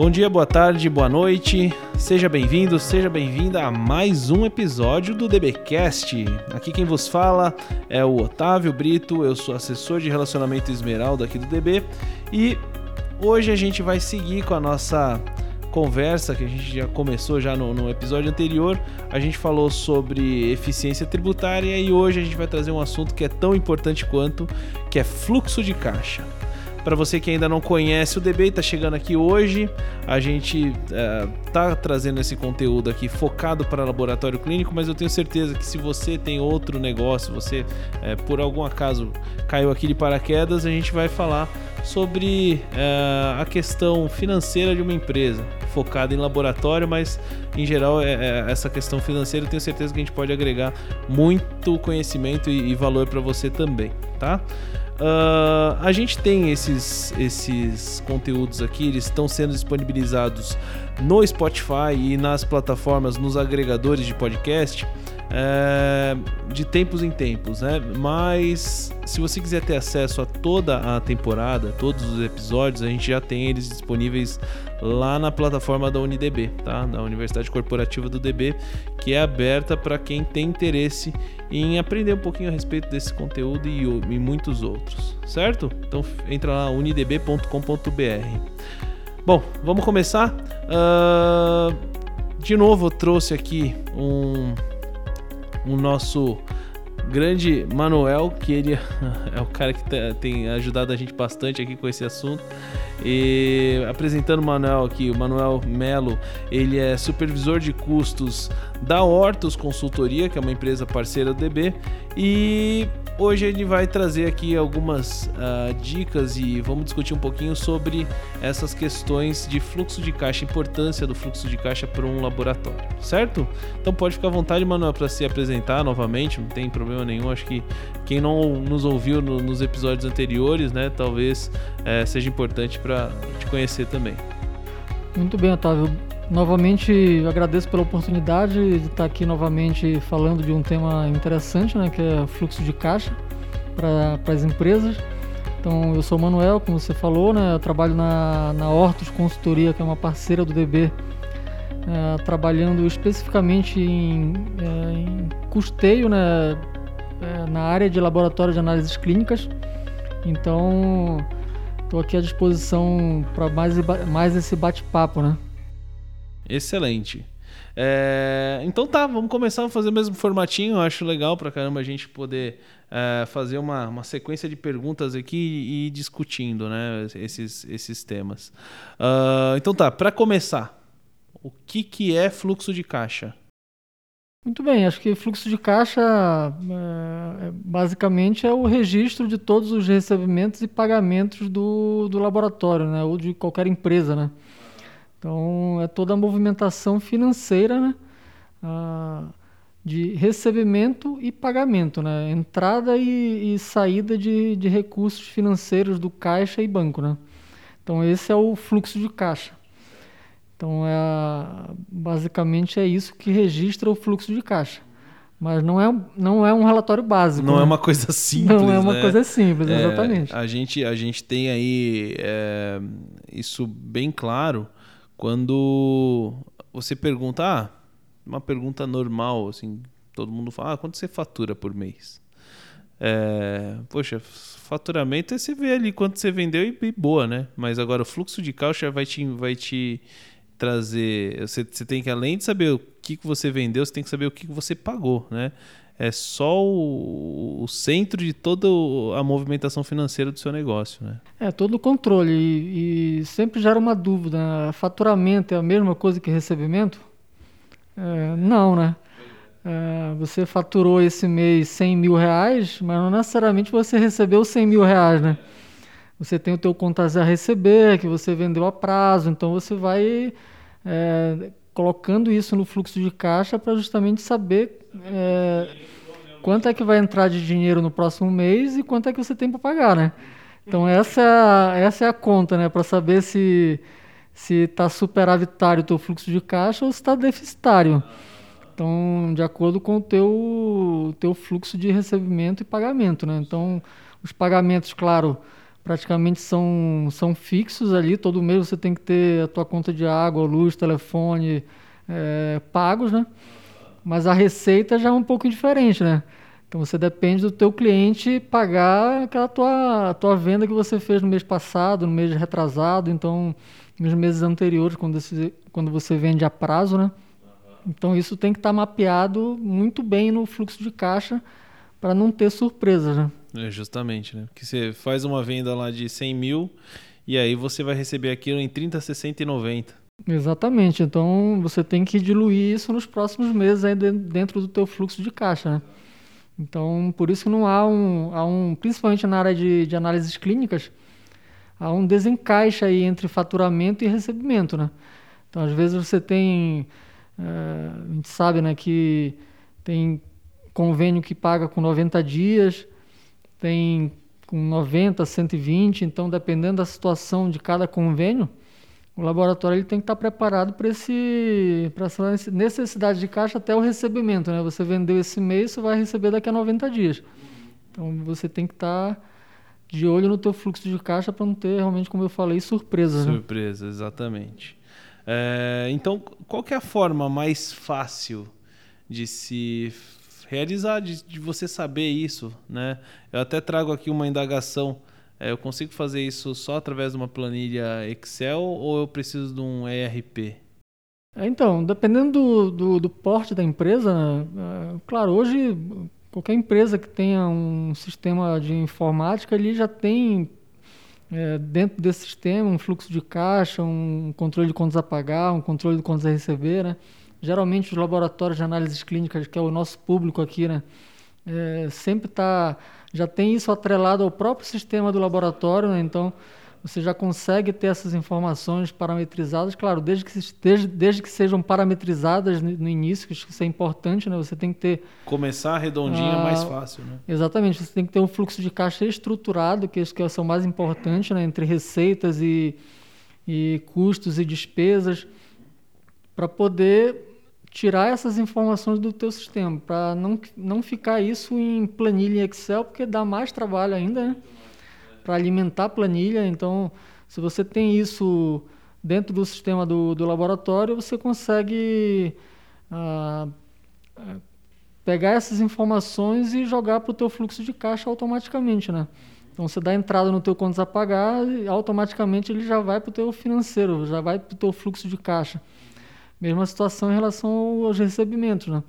Bom dia, boa tarde, boa noite. Seja bem-vindo, seja bem-vinda a mais um episódio do DBcast. Aqui quem vos fala é o Otávio Brito, eu sou assessor de relacionamento Esmeralda aqui do DB e hoje a gente vai seguir com a nossa conversa que a gente já começou já no, no, episódio anterior. A gente falou sobre eficiência tributária e hoje a gente vai trazer um assunto que é tão importante quanto, que é fluxo de caixa. Para você que ainda não conhece o DB está chegando aqui hoje, a gente está é, trazendo esse conteúdo aqui focado para laboratório clínico, mas eu tenho certeza que se você tem outro negócio, você é, por algum acaso caiu aqui de paraquedas, a gente vai falar sobre é, a questão financeira de uma empresa, focada em laboratório, mas em geral é, é, essa questão financeira eu tenho certeza que a gente pode agregar muito conhecimento e, e valor para você também, tá? Uh, a gente tem esses, esses conteúdos aqui, eles estão sendo disponibilizados no Spotify e nas plataformas, nos agregadores de podcast é, de tempos em tempos, né? Mas se você quiser ter acesso a toda a temporada, todos os episódios, a gente já tem eles disponíveis lá na plataforma da UniDB, tá? Da Universidade Corporativa do DB, que é aberta para quem tem interesse em aprender um pouquinho a respeito desse conteúdo e, e muitos outros, certo? Então entra lá unidb.com.br. Bom, vamos começar. Uh, de novo, eu trouxe aqui um o nosso grande Manuel, que ele é o cara que tá, tem ajudado a gente bastante aqui com esse assunto. E apresentando o Manuel aqui, o Manuel Melo, ele é supervisor de custos da Hortus Consultoria, que é uma empresa parceira do DB, e Hoje ele vai trazer aqui algumas uh, dicas e vamos discutir um pouquinho sobre essas questões de fluxo de caixa, importância do fluxo de caixa para um laboratório, certo? Então pode ficar à vontade, Manuel, para se apresentar novamente, não tem problema nenhum. Acho que quem não nos ouviu no, nos episódios anteriores, né, talvez é, seja importante para te conhecer também. Muito bem, Otávio. Novamente agradeço pela oportunidade de estar aqui novamente falando de um tema interessante, né, que é fluxo de caixa para as empresas. Então, eu sou o Manuel, como você falou, né, eu trabalho na, na Hortus Consultoria, que é uma parceira do DB, é, trabalhando especificamente em, é, em custeio né, é, na área de laboratório de análises clínicas. Então, estou aqui à disposição para mais, mais esse bate-papo, né? Excelente. É, então tá, vamos começar a fazer o mesmo formatinho. Eu acho legal pra caramba a gente poder é, fazer uma, uma sequência de perguntas aqui e ir discutindo né, esses, esses temas. Uh, então tá, para começar, o que, que é fluxo de caixa? Muito bem, acho que fluxo de caixa é, é basicamente é o registro de todos os recebimentos e pagamentos do, do laboratório, né, ou de qualquer empresa, né? Então, é toda a movimentação financeira né? Ah, de recebimento e pagamento, né? entrada e, e saída de, de, recursos financeiros do caixa e banco. Né? Então, esse é o fluxo de caixa. Então, é, basicamente é isso que registra o fluxo de caixa. Mas não é, não é um relatório básico. Não é né? é uma coisa simples. Não é uma né? coisa simples, é, exatamente. A gente, a gente tem aí é, isso bem claro quando você pergunta, ah, uma pergunta normal, assim, todo mundo fala, ah, quanto você fatura por mês? É, poxa, faturamento é você ver ali quanto você vendeu e, e, boa, né? Mas agora o fluxo de caixa vai te, vai te trazer. Você, você tem que, além de saber o que, que você vendeu, você tem que saber o que, que você pagou, né? É só o, o, centro de toda a movimentação financeira do seu negócio, né? É, todo o controle. E, e sempre gera uma dúvida. Né? Faturamento é a mesma coisa que recebimento? É, não, né? É, você faturou esse mês 100 mil reais, mas não necessariamente você recebeu 100 mil reais, né? Você tem o teu contas a receber, que você vendeu a prazo, então você vai é, colocando isso no fluxo de caixa para justamente saber é, quanto é que vai entrar de dinheiro no próximo mês e quanto é que você tem para pagar, né? Então essa é a, essa é a conta, né? Para saber se se está superavitário o teu fluxo de caixa ou se está deficitário. Então, de acordo com o teu, teu fluxo de recebimento e pagamento, né? Então, os pagamentos, claro, praticamente são, são fixos ali. Todo mês você tem que ter a tua conta de água, luz, telefone é, pagos, né? Mas a receita já é um pouco diferente, né? Então você depende do teu cliente pagar aquela tua, tua venda que você fez no mês passado, no mês retrasado, então nos meses anteriores, quando você, quando você vende a prazo, né? Então isso tem que estar tá mapeado muito bem no fluxo de caixa para não ter surpresas, né? É justamente, né? Porque você faz uma venda lá de 100 mil e aí você vai receber aquilo em 30, 60 e 90. Exatamente. Então você tem que diluir isso nos próximos meses aí dentro do teu fluxo de caixa, né? Então, por isso que não há um, há um principalmente na área de, de análises clínicas, há um desencaixe aí entre faturamento e recebimento, né? Então, às vezes você tem, é, a gente sabe, né, que tem convênio que paga com 90 dias, tem com 90, 120, então dependendo da situação de cada convênio, o laboratório ele tem que estar preparado para essa necessidade de caixa até o recebimento, né? Você vendeu esse mês, você vai receber daqui a 90 dias. Então você tem que estar de olho no teu fluxo de caixa para não ter realmente, como eu falei, surpresas. Surpresa, né? exatamente. É, então, qual é a forma mais fácil de se realizar, de, de, você saber isso, né? Eu até trago aqui uma indagação eu consigo fazer isso só através de uma planilha Excel ou eu preciso de um ERP? É, então, dependendo do, do, do porte da empresa, é, claro, hoje qualquer empresa que tenha um sistema de informática, ele já tem é, dentro desse sistema um fluxo de caixa, um controle de contas a pagar, um controle de contas a receber, né? Geralmente os laboratórios de análises clínicas, que é o nosso público aqui, né? É, sempre está já tem isso atrelado ao próprio sistema do laboratório, né? então você já consegue ter essas informações parametrizadas, claro, desde que, desde, desde que sejam parametrizadas no início, que isso é importante, né? Você tem que ter... Começar redondinho é mais fácil, né? Exatamente, você tem que ter um fluxo de caixa estruturado, que isso que é o mais importante, né? Entre receitas e, e custos e despesas, para poder tirar essas informações do teu sistema, para não, não ficar isso em planilha Excel, porque dá mais trabalho ainda, né? Para alimentar a planilha. Então, se você tem isso dentro do sistema do, do laboratório, você consegue ah, ah pegar essas informações e jogar para o teu fluxo de caixa automaticamente, né? Então você dá entrada no teu contas a pagar e automaticamente ele já vai para o teu financeiro, já vai para o teu fluxo de caixa. Mesma situação em relação aos recebimentos, né?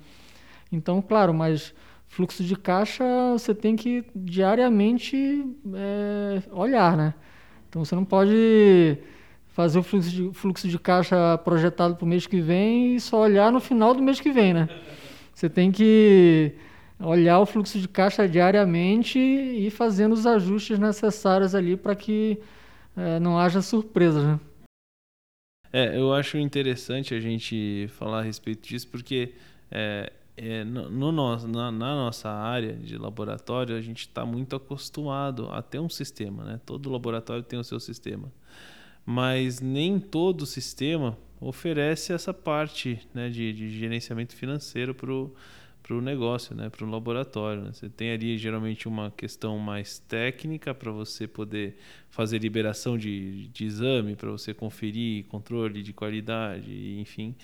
Então, claro, mas fluxo de caixa você tem que diariamente é, olhar, né? Então você não pode fazer o fluxo de, fluxo de caixa projetado para o mês que vem e só olhar no final do mês que vem, né? Você tem que olhar o fluxo de caixa diariamente e ir fazendo os ajustes necessários ali para que é, não haja surpresas, né? É, eu acho interessante a gente falar a respeito disso, porque é, é, no, no na, na, nossa área de laboratório, a gente está muito acostumado a ter um sistema, né? Todo laboratório tem o seu sistema. Mas nem todo sistema oferece essa parte né, de, de gerenciamento financeiro para o para o negócio, né, para o laboratório. Né? Você tem ali geralmente uma questão mais técnica para você poder fazer liberação de, de exame, para você conferir controle de qualidade, enfim.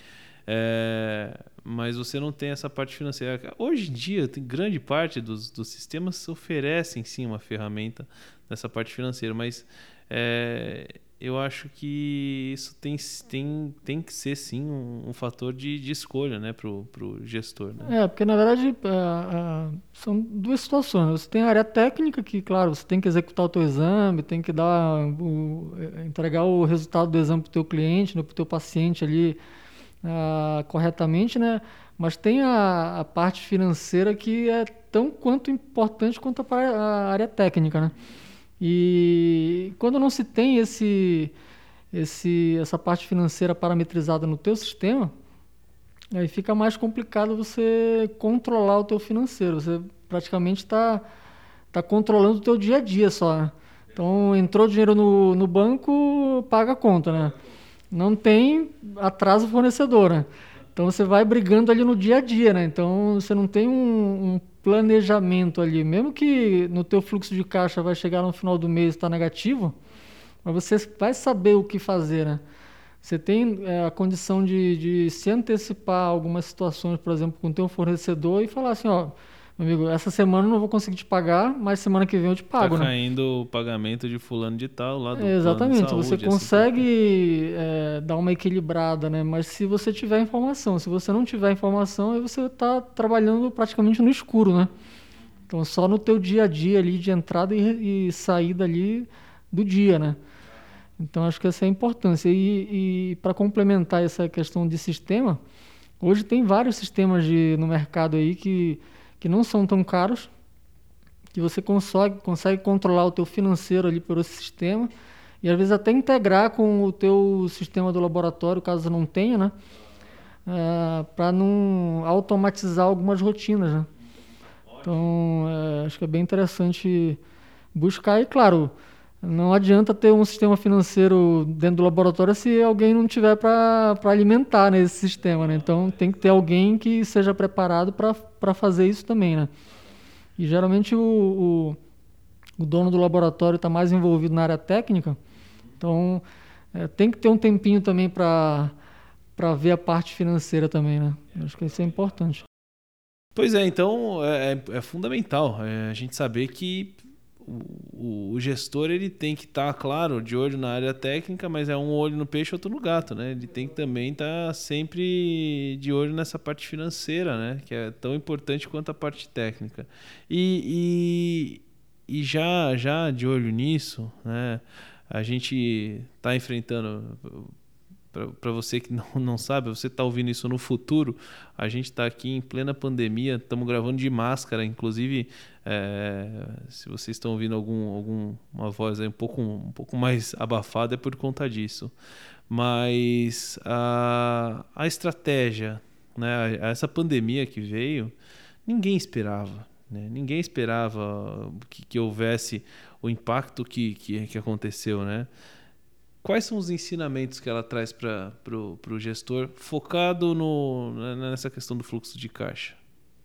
É, mas você não tem essa parte financeira. Hoje em dia, tem grande parte dos, dos sistemas oferecem sim uma ferramenta nessa parte financeira, mas é, eu acho que isso tem, tem, tem que ser sim um, um fator de, de escolha né, para o gestor. Né? É, porque na verdade uh, uh, são duas situações. Você tem a área técnica, que, claro, você tem que executar o teu exame, tem que dar o, entregar o resultado do exame para o teu cliente, né, para o teu paciente ali corretamente, né? Mas tem a, parte financeira que é tão quanto importante quanto a área técnica, né? E quando não se tem esse, esse, essa parte financeira parametrizada no teu sistema, aí fica mais complicado você controlar o teu financeiro. Você praticamente está tá controlando o teu dia a dia só. Né? Então, entrou dinheiro no, no banco, paga a conta, né? Não tem atraso fornecedor, né? Então você vai brigando ali no dia a dia, né? Então você não tem um, um planejamento ali, mesmo que no teu fluxo de caixa vai chegar no final do mês está negativo, mas você vai saber o que fazer, né? Você tem é, a condição de, de se antecipar algumas situações, por exemplo, com o teu fornecedor e falar assim, ó, amigo, essa semana eu não vou conseguir te pagar, mas semana que vem eu te pago, tá né? caindo o pagamento de fulano de tal lá do Exatamente, saúde, você assim, consegue é, dar uma equilibrada, né? Mas se você tiver informação, se você não tiver informação, aí você está trabalhando praticamente no escuro, né? Então só no teu dia a dia ali de entrada e, e saída ali do dia, né? Então acho que essa é a importância. E, e para complementar essa questão de sistema, hoje tem vários sistemas de, no mercado aí que que não são tão caros, que você consegue, consegue controlar o teu financeiro ali pelo sistema e às vezes até integrar com o teu sistema do laboratório, caso não tenha, né? É, para não automatizar algumas rotinas, né? Então, é, acho que é bem interessante buscar e, claro, não adianta ter um sistema financeiro dentro do laboratório se alguém não tiver para alimentar né, esse sistema. Né? Então tem que ter alguém que seja preparado para fazer isso também. Né? E geralmente o, o, o dono do laboratório está mais envolvido na área técnica, então é, tem que ter um tempinho também para ver a parte financeira também. Né? Acho que isso é importante. Pois é, então é, é, é fundamental é, a gente saber que o, o, gestor ele tem que estar, tá, claro, de olho na área técnica, mas é um olho no peixe, outro no gato, né? Ele tem que também estar tá sempre de olho nessa parte financeira, né? Que é tão importante quanto a parte técnica. E, e, e já, já de olho nisso, né? A gente está enfrentando para você que não, não sabe, você está ouvindo isso no futuro, a gente está aqui em plena pandemia, estamos gravando de máscara, inclusive é, se vocês estão ouvindo algum, alguma voz aí um pouco, um pouco mais abafada é por conta disso. Mas a, a estratégia, né, essa pandemia que veio, ninguém esperava. Né? Ninguém esperava que, que houvesse o impacto que, que, que aconteceu, né? Quais são os ensinamentos que ela traz para o gestor focado no, nessa questão do fluxo de caixa?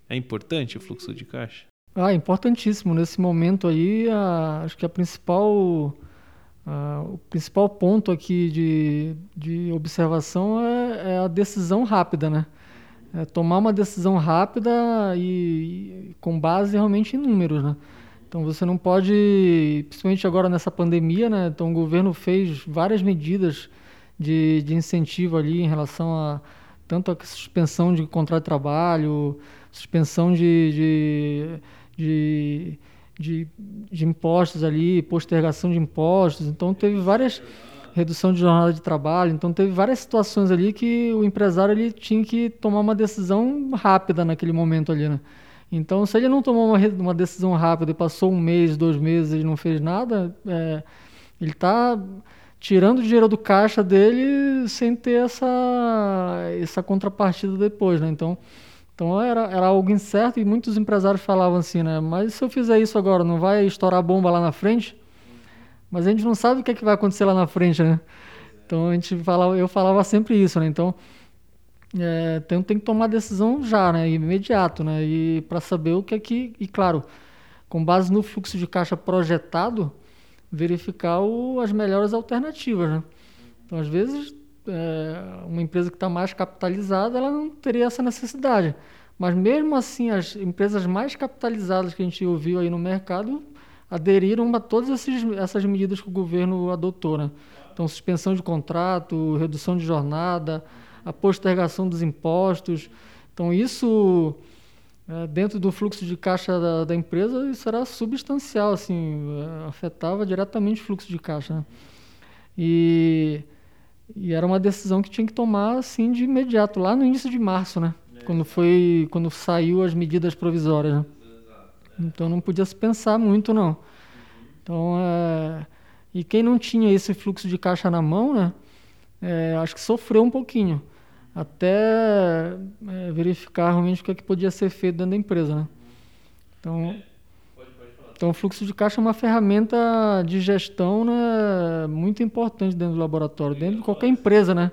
É importante o fluxo de caixa? Ah, importantíssimo. Nesse momento aí, a, acho que a principal, a, o principal ponto aqui de, de observação é, é a decisão rápida, né? É tomar uma decisão rápida e, e com base realmente em números, né? Então você não pode, principalmente agora nessa pandemia, né? Então o governo fez várias medidas de, de incentivo ali em relação a tanto a suspensão de contrato de trabalho, suspensão de, de, de, de, impostos ali, postergação de impostos. Então teve várias redução de jornada de trabalho. Então teve várias situações ali que o empresário ele tinha que tomar uma decisão rápida naquele momento ali, né? Então, se ele não tomou uma, uma decisão rápida e passou um mês, dois meses e não fez nada, é, ele está tirando dinheiro do caixa dele sem ter essa, essa contrapartida depois, né? Então, então era, era algo incerto e muitos empresários falavam assim, né? Mas se eu fizer isso agora, não vai estourar bomba lá na frente? Mas a gente não sabe o que, é que vai acontecer lá na frente, né? Então a gente falava, eu falava sempre isso, né? Então é, tem, tem que tomar decisão já, né? Imediato, né? E para saber o que é que. E claro, com base no fluxo de caixa projetado, verificar o, as melhores alternativas, né? Então, às vezes, é, uma empresa que está mais capitalizada, ela não teria essa necessidade. Mas mesmo assim, as empresas mais capitalizadas que a gente ouviu aí no mercado aderiram a todas esses, essas medidas que o governo adotou, né? Então, suspensão de contrato, redução de jornada, a postergação dos impostos. Então, isso, é, dentro do fluxo de caixa da, da, empresa, isso era substancial, assim, é, afetava diretamente o fluxo de caixa. Né? E, e era uma decisão que tinha que tomar, assim, de imediato, lá no início de março, né? Quando, foi, quando saiu as medidas provisórias, né? Então, não podia se pensar muito, não. Então, é... E quem não tinha esse fluxo de caixa na mão, né? É, acho que sofreu um pouquinho até é, verificar realmente o que, é que podia ser feito dentro da empresa. Né? Então, então, o fluxo de caixa é uma ferramenta de gestão né, muito importante dentro do laboratório, dentro de qualquer empresa. Né?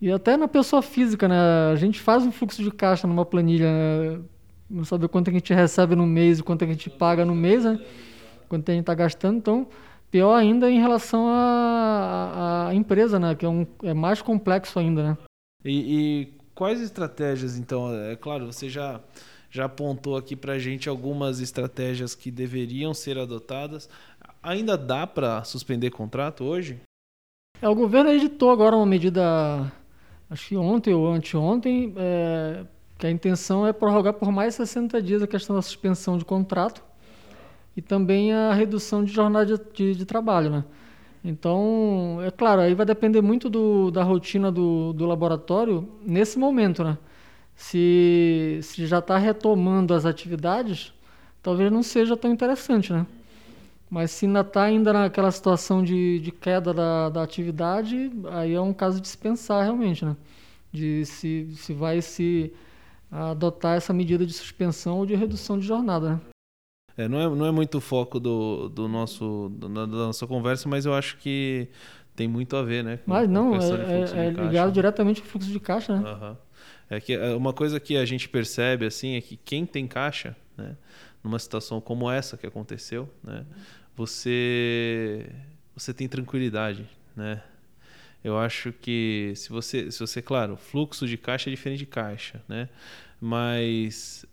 E até na pessoa física, né? A gente faz um fluxo de caixa numa planilha, né? não sabe quanto a gente recebe no mês e quanto a gente paga no mês, né? Quanto a gente está gastando, então pior ainda em relação à, à empresa, né? Que é, um, é mais complexo ainda, né? E, e quais estratégias, então? É claro, você já já apontou aqui para gente algumas estratégias que deveriam ser adotadas. Ainda dá para suspender contrato hoje? É, o governo editou agora uma medida, acho que ontem ou anteontem, é, que a intenção é prorrogar por mais 60 dias a questão da suspensão de contrato e também a redução de jornada de, de, de trabalho, né? Então, é claro, aí vai depender muito do, da rotina do, do laboratório nesse momento, né? Se, se já está retomando as atividades, talvez não seja tão interessante, né? Mas se ainda está ainda naquela situação de, de queda da, da atividade, aí é um caso de se pensar realmente, né? De se, se vai se adotar essa medida de suspensão ou de redução de jornada, né? É, não, é, não é muito o foco do, do nosso, da, da nossa conversa, mas eu acho que tem muito a ver, né? mas não, é, é, é ligado diretamente ao fluxo de caixa, né? Uhum. É que é, uma coisa que a gente percebe assim é que quem tem caixa, né, numa situação como essa que aconteceu, né, você você tem tranquilidade, né? Eu acho que se você, se você, claro, fluxo de caixa é diferente de caixa, né? Mas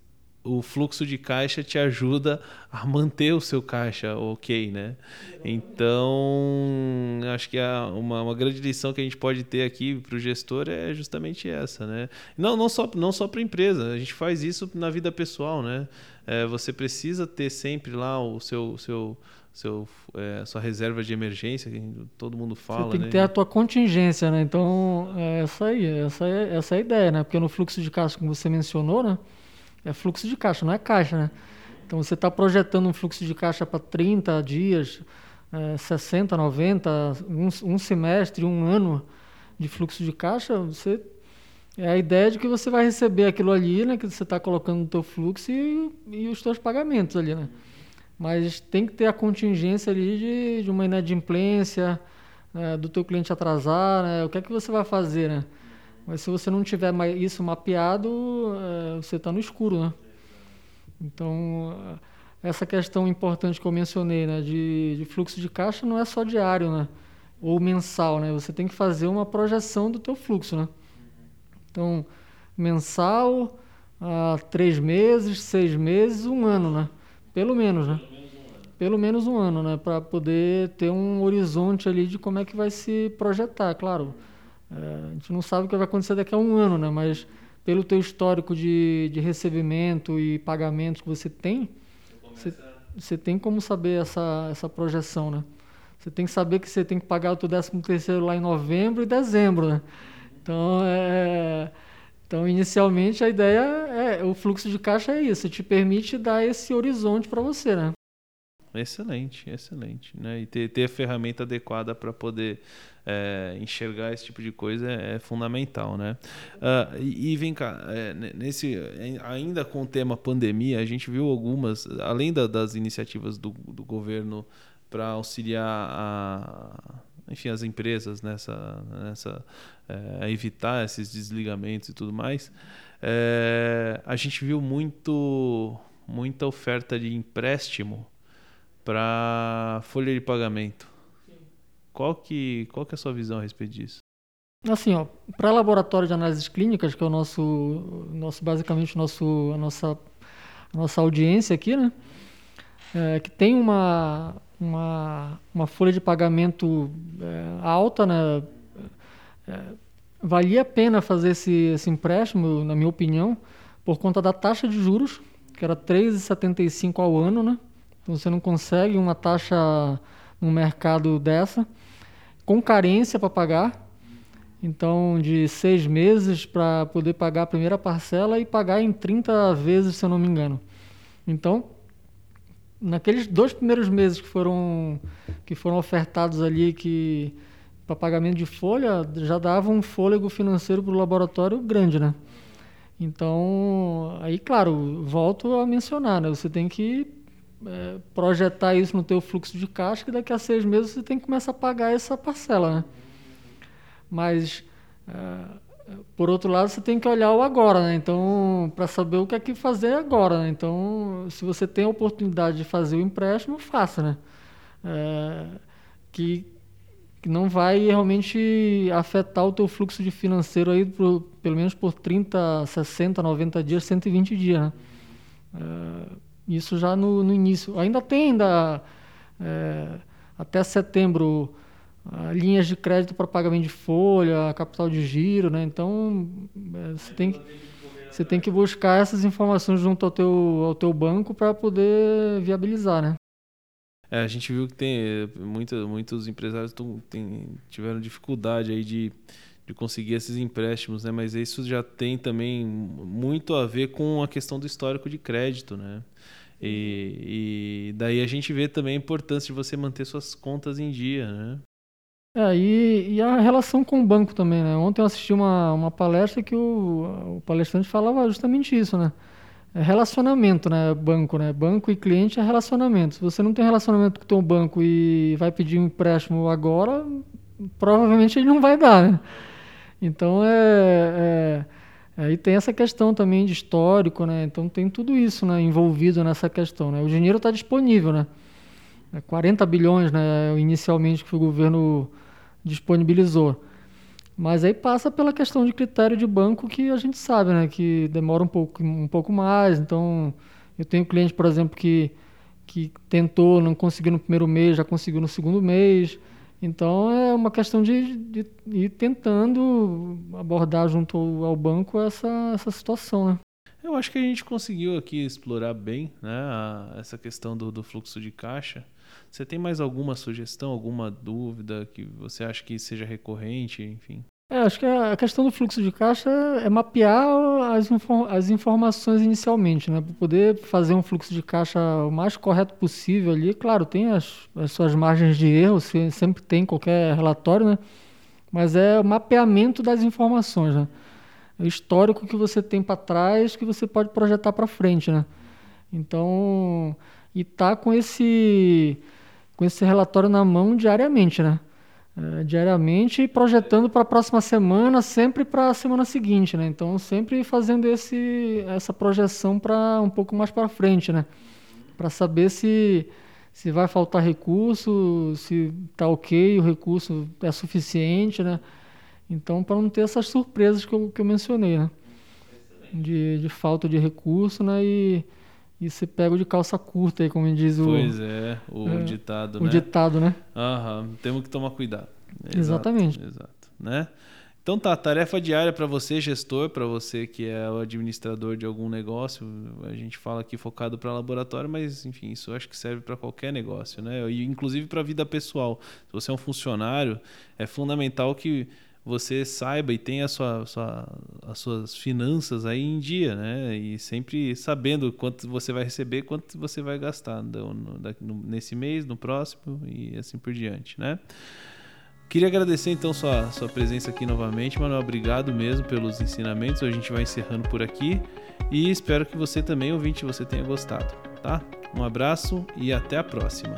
o fluxo de caixa te ajuda a manter o seu caixa ok, né? Então, acho que uma, uma grande lição que a gente pode ter aqui para o gestor é justamente essa, né? Não, não só, não só para a empresa, a gente faz isso na vida pessoal, né? É, você precisa ter sempre lá o seu, seu, seu é, sua reserva de emergência, que todo mundo fala. Você tem né? que ter a tua contingência, né? Então, é essa aí, essa é, essa é a ideia, né? Porque no fluxo de caixa, como você mencionou, né? É fluxo de caixa, não é caixa, né? Então você está projetando um fluxo de caixa para 30 dias, é, 60, 90, um, um, semestre, um ano de fluxo de caixa, você é a ideia de que você vai receber aquilo ali, né, que você está colocando no teu fluxo e, e, os teus pagamentos ali, né? Mas tem que ter a contingência ali de, de uma inadimplência, é, do teu cliente atrasar, né? O que é que você vai fazer, né? Mas se você não tiver isso mapeado, é, você está no escuro, né? Então, essa questão importante que eu mencionei, né, de, de, fluxo de caixa não é só diário, né? Ou mensal, né? Você tem que fazer uma projeção do teu fluxo, né? Então, mensal, a três meses, seis meses, um ano, né? Pelo menos, né? Pelo menos um ano, né? Para poder ter um horizonte ali de como é que vai se projetar, claro. É, a gente não sabe o que vai acontecer daqui a um ano, né? Mas pelo teu histórico de, de recebimento e pagamentos que você tem, você, você, tem como saber essa, essa projeção, né? Você tem que saber que você tem que pagar o teu 13 terceiro lá em novembro e dezembro, né? Então, é, então inicialmente a ideia é o fluxo de caixa é isso, te permite dar esse horizonte para você, né? Excelente, excelente, né? E ter, ter a ferramenta adequada para poder é, enxergar esse tipo de coisa é, é fundamental, né? Uh, e, e, vem cá, é, nesse, ainda com o tema pandemia, a gente viu algumas, além da, das iniciativas do, do governo para auxiliar a, enfim, as empresas nessa, nessa é, a evitar esses desligamentos e tudo mais, é, a gente viu muito, muita oferta de empréstimo para folha de pagamento. Qual que, qual que é a sua visão a respeito disso? Assim, ó, para laboratório de análises clínicas, que é o nosso, nosso basicamente nosso, a nossa, a nossa audiência aqui, né? É, que tem uma, uma, uma folha de pagamento é, alta, né? É, valia a pena fazer esse, esse empréstimo, na minha opinião, por conta da taxa de juros, que era 3,75 ao ano, né? Então você não consegue uma taxa no mercado dessa com carência para pagar. Então, de seis meses para poder pagar a primeira parcela e pagar em 30 vezes, se eu não me engano. Então, naqueles dois primeiros meses que foram, que foram ofertados ali que para pagamento de folha, já dava um fôlego financeiro para o laboratório grande, né? Então, aí, claro, volto a mencionar, né? Você tem que é, projetar isso no teu fluxo de caixa que daqui a seis meses você tem que começar a pagar essa parcela, né? Mas É, por outro lado, você tem que olhar o agora, né? Então, para saber o que é que fazer agora, né? Então, se você tem a oportunidade de fazer o empréstimo, faça, né? É, que, que não vai realmente afetar o teu fluxo de financeiro aí por, pelo menos por 30, 60, 90 dias, 120 dias, né? É, isso já no, no, início. Ainda tem ainda é, até setembro linhas de crédito para pagamento de folha, capital de giro, né? Então é, você tem que você tem que buscar essas informações junto ao teu, ao teu banco para poder viabilizar, né? É, a gente viu que tem muita, muitos empresários tão, tem, tiveram dificuldade aí de, de conseguir esses empréstimos, né? Mas isso já tem também muito a ver com a questão do histórico de crédito, né? E, e daí a gente vê também a importância de você manter suas contas em dia, né? É, e, e, a relação com o banco também, né? Ontem eu assisti uma, uma palestra que o, o palestrante falava justamente isso, né? É relacionamento, né? Banco, né? Banco e cliente é relacionamento. Se você não tem relacionamento com o teu banco e vai pedir um empréstimo agora, provavelmente ele não vai dar, né? Então é, é aí tem essa questão também de histórico, né? Então tem tudo isso, né? Envolvido nessa questão, né? O dinheiro está disponível, né? 40 é bilhões, né? Inicialmente que o governo disponibilizou. Mas aí passa pela questão de critério de banco que a gente sabe, né? Que demora um pouco, um pouco mais. Então, eu tenho cliente, por exemplo, que, que tentou, não conseguiu no primeiro mês, já conseguiu no segundo mês. Então, é uma questão de, de ir tentando abordar junto ao, banco essa, essa situação, né? Eu acho que a gente conseguiu aqui explorar bem né, a, essa questão do, do fluxo de caixa. Você tem mais alguma sugestão, alguma dúvida que você acha que seja recorrente, enfim? É, acho que a questão do fluxo de caixa é mapear as, as informações inicialmente, né? Para poder fazer um fluxo de caixa o mais correto possível ali. Claro, tem as, as suas margens de erro, sempre tem qualquer relatório, né? Mas é o mapeamento das informações, né? É o histórico que você tem para trás que você pode projetar para frente, né? Então, e tá com esse com esse relatório na mão diariamente, né? É, diariamente projetando para a próxima semana, sempre para a semana seguinte, né? Então sempre fazendo esse essa projeção para um pouco mais para frente, né? Para saber se se vai faltar recurso, se tá ok, o recurso é suficiente, né? Então para não ter essas surpresas que eu, que eu mencionei, né? De, de falta de recurso, né? E e você pega o de calça curta aí, como diz o. Pois é, o é, ditado, o né? O ditado, né? Aham, temos que tomar cuidado. Exato, Exatamente. Exato, né? Então tá, tarefa diária para você, gestor, para você que é o administrador de algum negócio. A gente fala aqui focado para laboratório, mas enfim, isso acho que serve para qualquer negócio, né? E inclusive para a vida pessoal. Se você é um funcionário, é fundamental que você saiba e tenha sua, sua, as suas finanças aí em dia, né? E sempre sabendo quanto você vai receber, quanto você vai gastar no, no, nesse mês, no próximo e assim por diante, né? Queria agradecer então sua, sua presença aqui novamente, Manuel. Obrigado mesmo pelos ensinamentos. A gente vai encerrando por aqui e espero que você também, ouvinte, você tenha gostado, tá? Um abraço e até a próxima.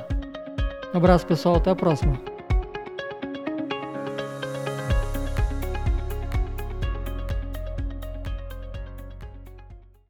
Um abraço, pessoal. Até a próxima.